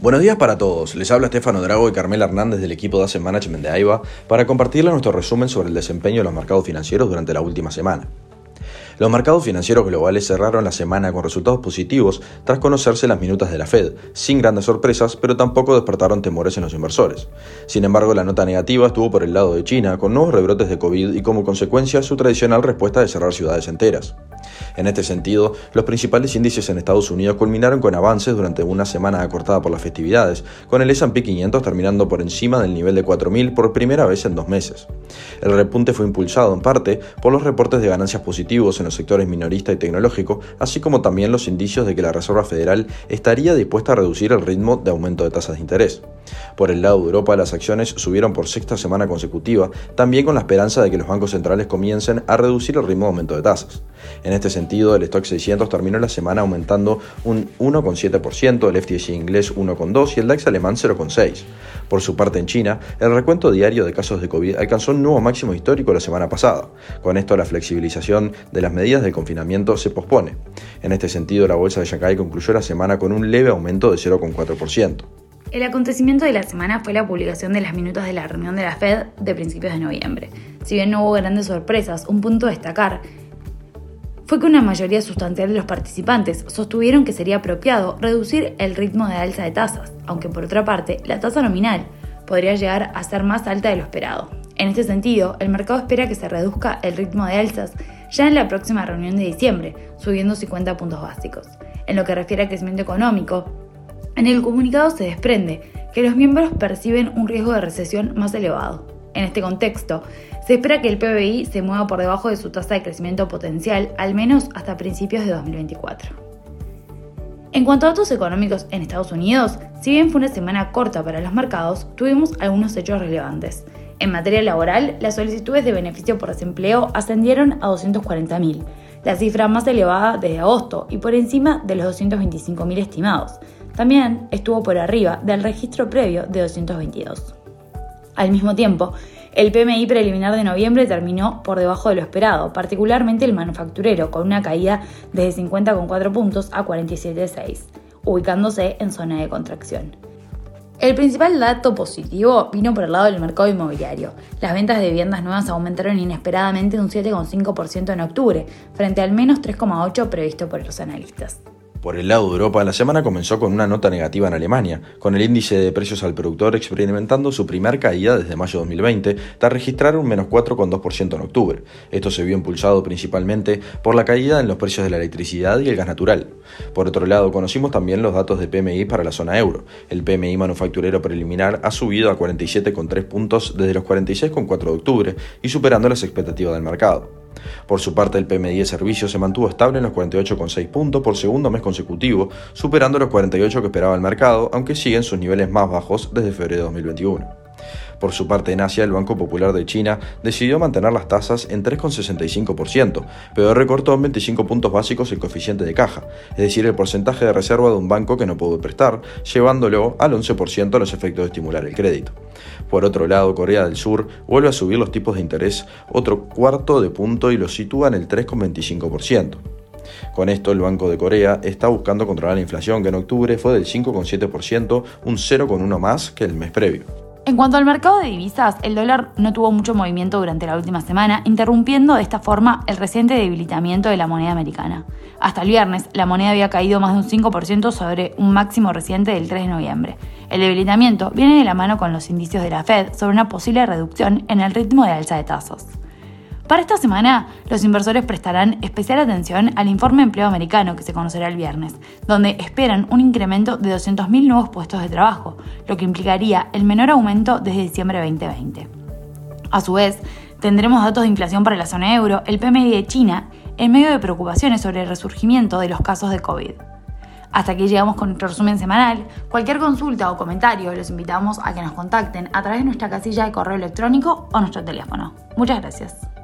Buenos días para todos, les habla Estefano Drago y Carmela Hernández del equipo de Asset Management de AIBA para compartirles nuestro resumen sobre el desempeño de los mercados financieros durante la última semana. Los mercados financieros globales cerraron la semana con resultados positivos tras conocerse las minutas de la Fed, sin grandes sorpresas, pero tampoco despertaron temores en los inversores. Sin embargo, la nota negativa estuvo por el lado de China, con nuevos rebrotes de COVID y como consecuencia su tradicional respuesta de cerrar ciudades enteras. En este sentido, los principales índices en Estados Unidos culminaron con avances durante una semana acortada por las festividades, con el S&P 500 terminando por encima del nivel de 4.000 por primera vez en dos meses. El repunte fue impulsado en parte por los reportes de ganancias positivos en los sectores minorista y tecnológico, así como también los indicios de que la Reserva Federal estaría dispuesta a reducir el ritmo de aumento de tasas de interés. Por el lado de Europa, las acciones subieron por sexta semana consecutiva, también con la esperanza de que los bancos centrales comiencen a reducir el ritmo de aumento de tasas. En este sentido, el stock 600 terminó la semana aumentando un 1,7%, el FTSE inglés 1,2% y el DAX alemán 0,6%. Por su parte, en China, el recuento diario de casos de COVID alcanzó un nuevo máximo histórico la semana pasada. Con esto, la flexibilización de las medidas de confinamiento se pospone. En este sentido, la bolsa de Shanghái concluyó la semana con un leve aumento de 0,4%. El acontecimiento de la semana fue la publicación de las minutos de la reunión de la Fed de principios de noviembre. Si bien no hubo grandes sorpresas, un punto a destacar fue que una mayoría sustancial de los participantes sostuvieron que sería apropiado reducir el ritmo de alza de tasas, aunque por otra parte la tasa nominal podría llegar a ser más alta de lo esperado. En este sentido, el mercado espera que se reduzca el ritmo de alzas ya en la próxima reunión de diciembre, subiendo 50 puntos básicos. En lo que refiere a crecimiento económico, en el comunicado se desprende que los miembros perciben un riesgo de recesión más elevado. En este contexto, se espera que el PBI se mueva por debajo de su tasa de crecimiento potencial al menos hasta principios de 2024. En cuanto a datos económicos en Estados Unidos, si bien fue una semana corta para los mercados, tuvimos algunos hechos relevantes. En materia laboral, las solicitudes de beneficio por desempleo ascendieron a 240.000, la cifra más elevada desde agosto y por encima de los 225.000 estimados, también estuvo por arriba del registro previo de 222. Al mismo tiempo, el PMI preliminar de noviembre terminó por debajo de lo esperado, particularmente el manufacturero, con una caída desde 50,4 puntos a 47,6, ubicándose en zona de contracción. El principal dato positivo vino por el lado del mercado inmobiliario. Las ventas de viviendas nuevas aumentaron inesperadamente un 7,5% en octubre, frente al menos 3,8% previsto por los analistas. Por el lado de Europa, la semana comenzó con una nota negativa en Alemania, con el índice de precios al productor experimentando su primer caída desde mayo de 2020, tras registrar un menos 4,2% en octubre. Esto se vio impulsado principalmente por la caída en los precios de la electricidad y el gas natural. Por otro lado, conocimos también los datos de PMI para la zona euro. El PMI manufacturero preliminar ha subido a 47,3 puntos desde los 46,4 de octubre y superando las expectativas del mercado. Por su parte, el PMI de servicios se mantuvo estable en los 48,6 puntos por segundo mes consecutivo, superando los 48 que esperaba el mercado, aunque siguen sus niveles más bajos desde febrero de 2021. Por su parte, en Asia, el Banco Popular de China decidió mantener las tasas en 3,65%, pero recortó en 25 puntos básicos el coeficiente de caja, es decir, el porcentaje de reserva de un banco que no pudo prestar, llevándolo al 11% a los efectos de estimular el crédito. Por otro lado, Corea del Sur vuelve a subir los tipos de interés otro cuarto de punto y los sitúa en el 3,25%. Con esto, el Banco de Corea está buscando controlar la inflación, que en octubre fue del 5,7%, un 0,1 más que el mes previo. En cuanto al mercado de divisas, el dólar no tuvo mucho movimiento durante la última semana, interrumpiendo de esta forma el reciente debilitamiento de la moneda americana. Hasta el viernes, la moneda había caído más de un 5% sobre un máximo reciente del 3 de noviembre. El debilitamiento viene de la mano con los indicios de la Fed sobre una posible reducción en el ritmo de alza de tasas. Para esta semana, los inversores prestarán especial atención al informe de empleo americano que se conocerá el viernes, donde esperan un incremento de 200.000 nuevos puestos de trabajo, lo que implicaría el menor aumento desde diciembre de 2020. A su vez, tendremos datos de inflación para la zona euro, el PMI de China, en medio de preocupaciones sobre el resurgimiento de los casos de COVID. Hasta aquí llegamos con nuestro resumen semanal. Cualquier consulta o comentario los invitamos a que nos contacten a través de nuestra casilla de correo electrónico o nuestro teléfono. Muchas gracias.